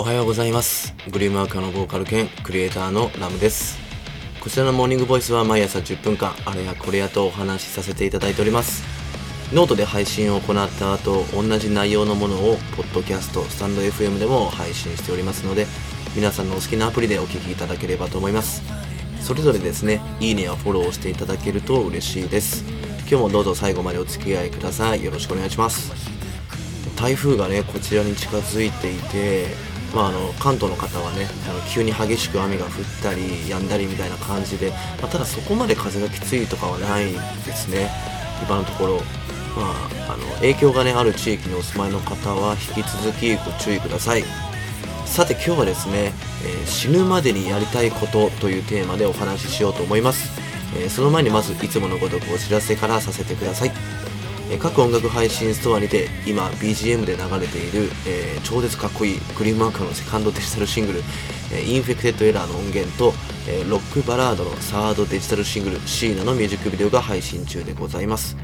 おはようございます。グリームワーカーのボーカル兼クリエイターのラムです。こちらのモーニングボイスは毎朝10分間あれやこれやとお話しさせていただいております。ノートで配信を行った後同じ内容のものをポッドキャストスタンド FM でも配信しておりますので皆さんのお好きなアプリでお聴きいただければと思います。それぞれですねいいねやフォローをしていただけると嬉しいです。今日もどうぞ最後までお付き合いください。よろしくお願いします。台風がねこちらに近づいていてまあ、あの関東の方はねあの急に激しく雨が降ったり止んだりみたいな感じで、まあ、ただそこまで風がきついとかはないですね。今のところ、まあ、あの影響が、ね、ある地域にお住まいの方は引き続きご注意ください。さて今日はですね、えー、死ぬまでにやりたいことというテーマでお話ししようと思います、えー、その前にまずいつものごとくお知らせからさせてください。え各音楽配信ストアにて今 BGM で流れている、えー、超絶かっこいいグリームワーカーのセカンドデジタルシングル「えー、 Infected Error」の音源と、え、ロックバラードのサードデジタルシングル「シーナ」のミュージックビデオが配信中でございます。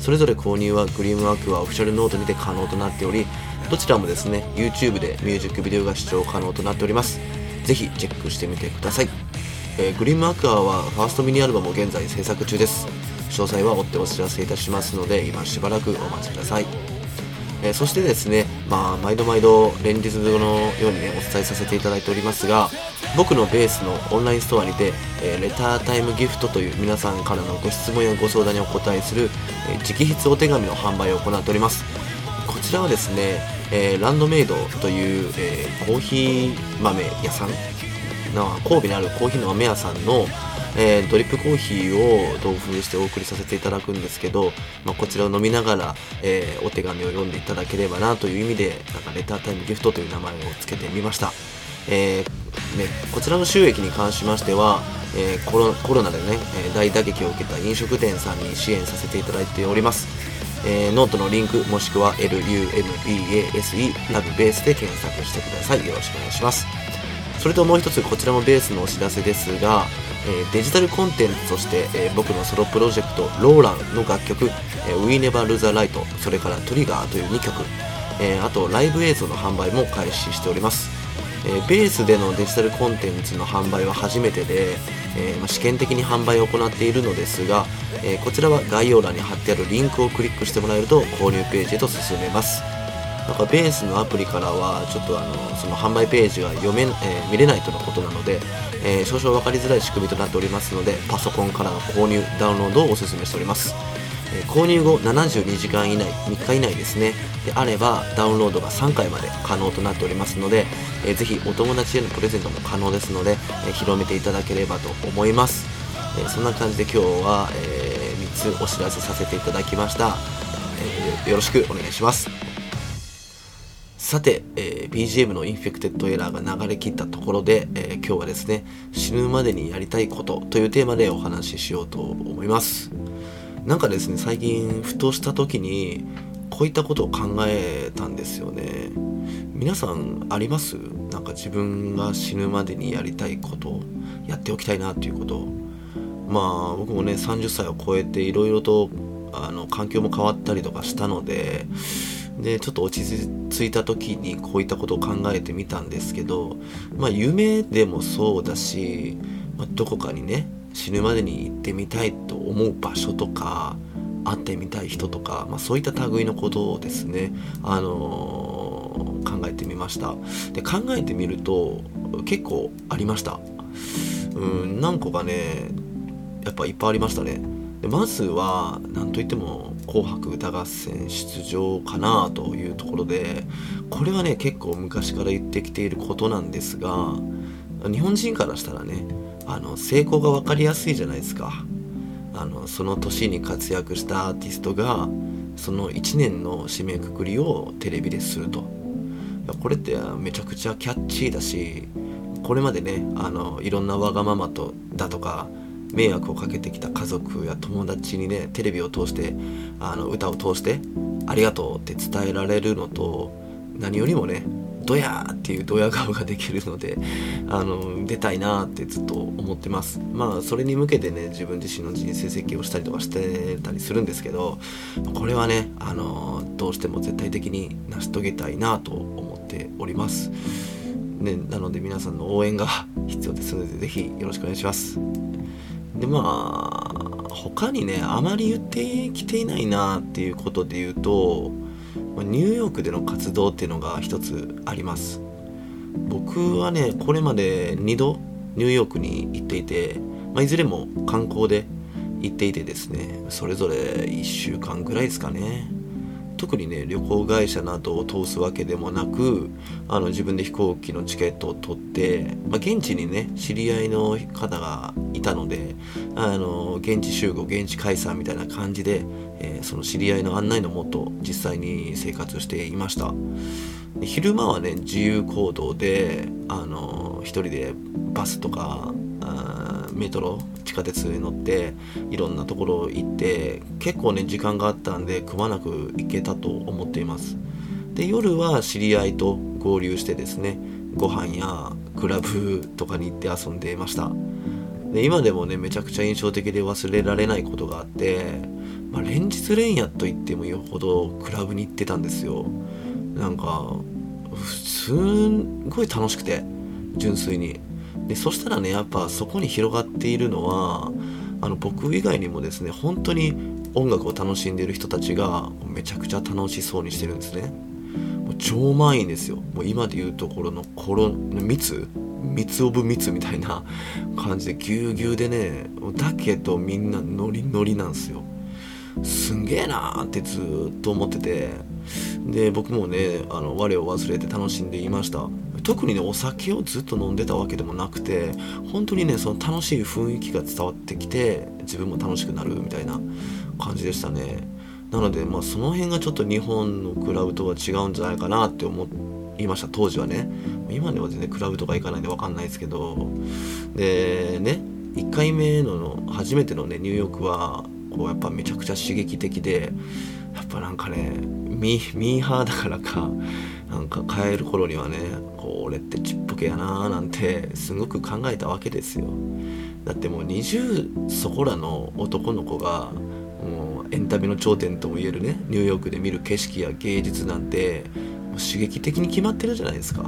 それぞれ購入はグリームワークはオフィシャルノートにて可能となっておりどちらもですね YouTube でミュージックビデオが視聴可能となっております。ぜひチェックしてみてください、えー、グリームワークはファーストミニアルバムを現在制作中です。詳細は追ってお知らせいたしますので今しばらくお待ちください、えー、そしてですね、まあ、毎度毎度連日のようにねお伝えさせていただいておりますが僕のベースのオンラインストアにて、えー、レタータイムギフトという皆さんからのご質問やご相談にお答えする、えー、直筆お手紙の販売を行っております。こちらはですね、えー、ランドメイドという、えコーヒー豆屋さん神戸にあるコーヒーの豆屋さんの、えー、ドリップコーヒーを同封してお送りさせていただくんですけど、まあ、こちらを飲みながら、えー、お手紙を読んでいただければなという意味でなんか Letter Time Gift という名前を付けてみました、えー、ね、こちらの収益に関しましては、えコロコロナでね、え大打撃を受けた飲食店さんに支援させていただいております。えー、ノートのリンクもしくは LUMBASE ラムベースで検索してください。よろしくお願いします。それともう一つこちらもベースのお知らせですが、えー、デジタルコンテンツとして、えー、僕のソロプロジェクトローランの楽曲「えー、We Never Lose a Light」それから「トリガー」という2曲、えあとライブ映像の販売も開始しております。えベースでのデジタルコンテンツの販売は初めてで、えま試験的に販売を行っているのですが、えこちらは概要欄に貼ってあるリンクをクリックしてもらえると購入ページへと進めます。なんかベースのアプリからはちょっとあのその販売ページが読め、えー、見れないとのことなので、えー、少々分かりづらい仕組みとなっておりますのでパソコンからの購入ダウンロードをお勧めしております、えー、購入後72時間以内3日以内ですね。であればダウンロードが3回まで可能となっておりますので、えー、ぜひお友達へのプレゼントも可能ですので、え広めていただければと思います、えそんな感じで今日は、え3つお知らせさせていただきました、えよろしくお願いします。さて、えー、BGM の Infected Error が流れ切ったところで、えー、今日はですね、死ぬまでにやりたいことというテーマでお話ししようと思います。なんかですね、最近ふとした時に、こういったことを考えたんですよね。皆さんあります？なんか自分が死ぬまでにやりたいこと、やっておきたいなっていうこと。まあ僕もね、30歳を超えていろいろとあの環境も変わったりとかしたので、でちょっと落ち着いた時にこういったことを考えてみたんですけどまあ夢でもそうだし、まあ、どこかにね死ぬまでに行ってみたいと思う場所とか会ってみたい人とか、まあ、そういった類のことをですね、あのー、考えてみました。で考えてみると結構ありました。うん何個かねやっぱいっぱいありましたね。でまずは何といっても紅白歌合戦出場かなというところでこれはね結構昔から言ってきていることなんですが日本人からしたらねあの成功が分かりやすいじゃないですか。あのその年に活躍したアーティストがその1年の締めくくりをテレビですると。これってめちゃくちゃキャッチーだしこれまでねあのいろんなわがままとだとか迷惑をかけてきた家族や友達にねテレビを通してあの歌を通してありがとうって伝えられるのと何よりもねドヤーっていうドヤ顔ができるのであの出たいなってずっと思ってますまあそれに向けてね自分自身の人生設計をしたりとかしてたりするんですけどこれはねあのどうしても絶対的に成し遂げたいなと思っておりますね、なので皆さんの応援が必要ですので、ぜひよろしくお願いします。で、まあ、他にね、あまり言ってきていないなっていうことで言うと、ニューヨークでの活動っていうのが一つあります。僕はね、これまで2度ニューヨークに行っていて、まあ、いずれも観光で行っていてですね、それぞれ1週間ぐらいですかね。特にね旅行会社などを通すわけでもなくあの自分で飛行機のチケットを取って、まあ、現地にね知り合いの方がいたのであの現地集合現地解散みたいな感じで、えー、その知り合いの案内のもと実際に生活していました。昼間はね自由行動であの一人でバスとかメトロ地下鉄に乗っていろんなところ行って結構ね時間があったんでくまなく行けたと思っています。で夜は知り合いと合流してですねご飯やクラブとかに行って遊んでいました。で今でもねめちゃくちゃ印象的で忘れられないことがあって、まあ、連日連夜と言ってもよほどクラブに行ってたんですよ。なんかすんごい楽しくて純粋に。でそしたらねやっぱそこに広がっているのはあの僕以外にもですね本当に音楽を楽しんでいる人たちがめちゃくちゃ楽しそうにしてるんですね。もう超満員ですよ。もう今でいうところのコロ密？密オブ密みたいな 感じでぎゅうぎゅうでねだけどみんなノリノリなんですよ。すんげえなーってずっと思ってて。で僕もねあの我を忘れて楽しんでいました。特にねお酒をずっと飲んでたわけでもなくて本当にねその楽しい雰囲気が伝わってきて自分も楽しくなるみたいな感じでしたね。なのでまあその辺がちょっと日本のクラブとは違うんじゃないかなって思いました当時はね。今では全然クラブとか行かないんで分かんないですけど。でね1回目の初めてのねニューヨークはこうやっぱめちゃくちゃ刺激的でやっぱなんかねミーハーだからかなんか帰る頃にはねこう俺ってちっぽけやなーなんてすごく考えたわけですよ。だってもう20そこらの男の子がもうエンタメの頂点ともいえるねニューヨークで見る景色や芸術なんてもう刺激的に決まってるじゃないですか。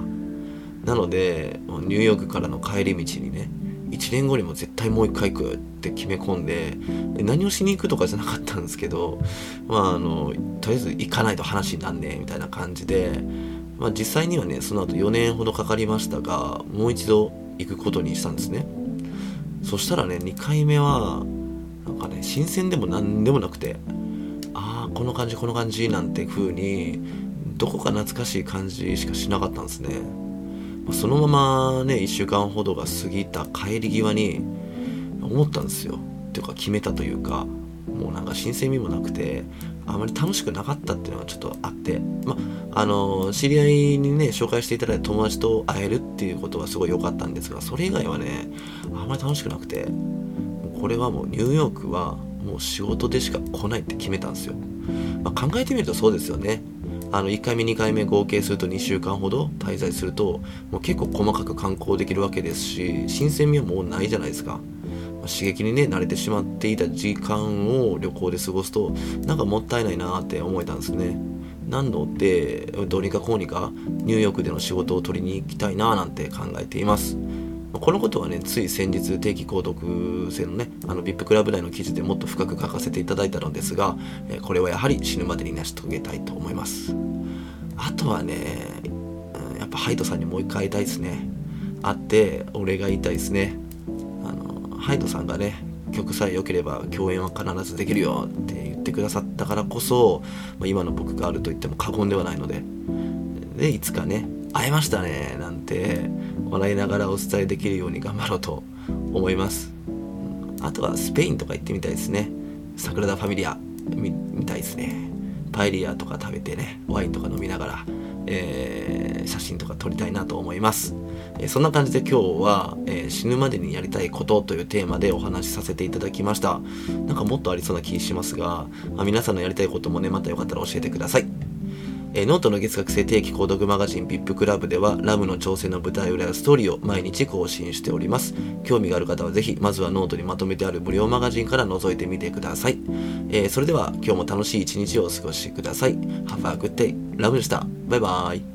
なのでニューヨークからの帰り道にね1年後にも絶対もう一回行くって決め込んで何をしに行くとかじゃなかったんですけどまああのとりあえず行かないと話になんねえみたいな感じで、まあ、実際にはねその後4年ほどかかりましたがもう一度行くことにしたんですね。そしたらね2回目はなんかね新鮮でも何でもなくてああこの感じこの感じなんて風にどこか懐かしい感じしかしなかったんですね。そのままね1週間ほどが過ぎた帰り際に思ったんですよ。っていうか決めたというかもうなんか新鮮味もなくてあまり楽しくなかったっていうのがちょっとあってまあの知り合いにね紹介していただいた友達と会えるっていうことはすごい良かったんですがそれ以外はねあまり楽しくなくてこれはもうニューヨークはもう仕事でしか来ないって決めたんですよ、まあ、考えてみるとそうですよね。あの1回目2回目合計すると2週間ほど滞在するともう結構細かく観光できるわけですし新鮮味はもうないじゃないですか、刺激にね慣れてしまっていた時間を旅行で過ごすとなんかもったいないなって思えたんですね。なのでどうにかこうにかニューヨークでの仕事を取りに行きたいななんて考えています。このことはね、つい先日定期購読制のね、あの VIP クラブ内の記事でもっと深く書かせていただいたのですが、これはやはり死ぬまでに成し遂げたいと思います。あとはね、やっぱハイトさんにもう一回会いたいですね。会ってお礼が言いたいですね。あの、ハイトさんがね、曲さえ良ければ共演は必ずできるよって言ってくださったからこそ、まあ、今の僕があると言っても過言ではないので、で、いつかね、会えましたねなんて笑いながらお伝えできるように頑張ろうと思います。あとはスペインとか行ってみたいですね。サグラダ・ファミリア。見たいですね。パエリアとか食べてね。ワインとか飲みながら、えー、写真とか撮りたいなと思います、えー、そんな感じで今日は、えー、死ぬまでにやりたいことというテーマでお話しさせていただきました。なんかもっとありそうな気しますが、まあ、皆さんのやりたいこともねまたよかったら教えてください。えノートの月額制定期購読マガジン VIP クラブではラムの挑戦の舞台裏やストーリーを毎日更新しております。興味がある方はぜひ、まずはノートにまとめてある無料マガジンから覗いてみてください。えー、それでは今日も楽しい一日をお過ごしください。Have a good day. ラムでした。バイバーイ。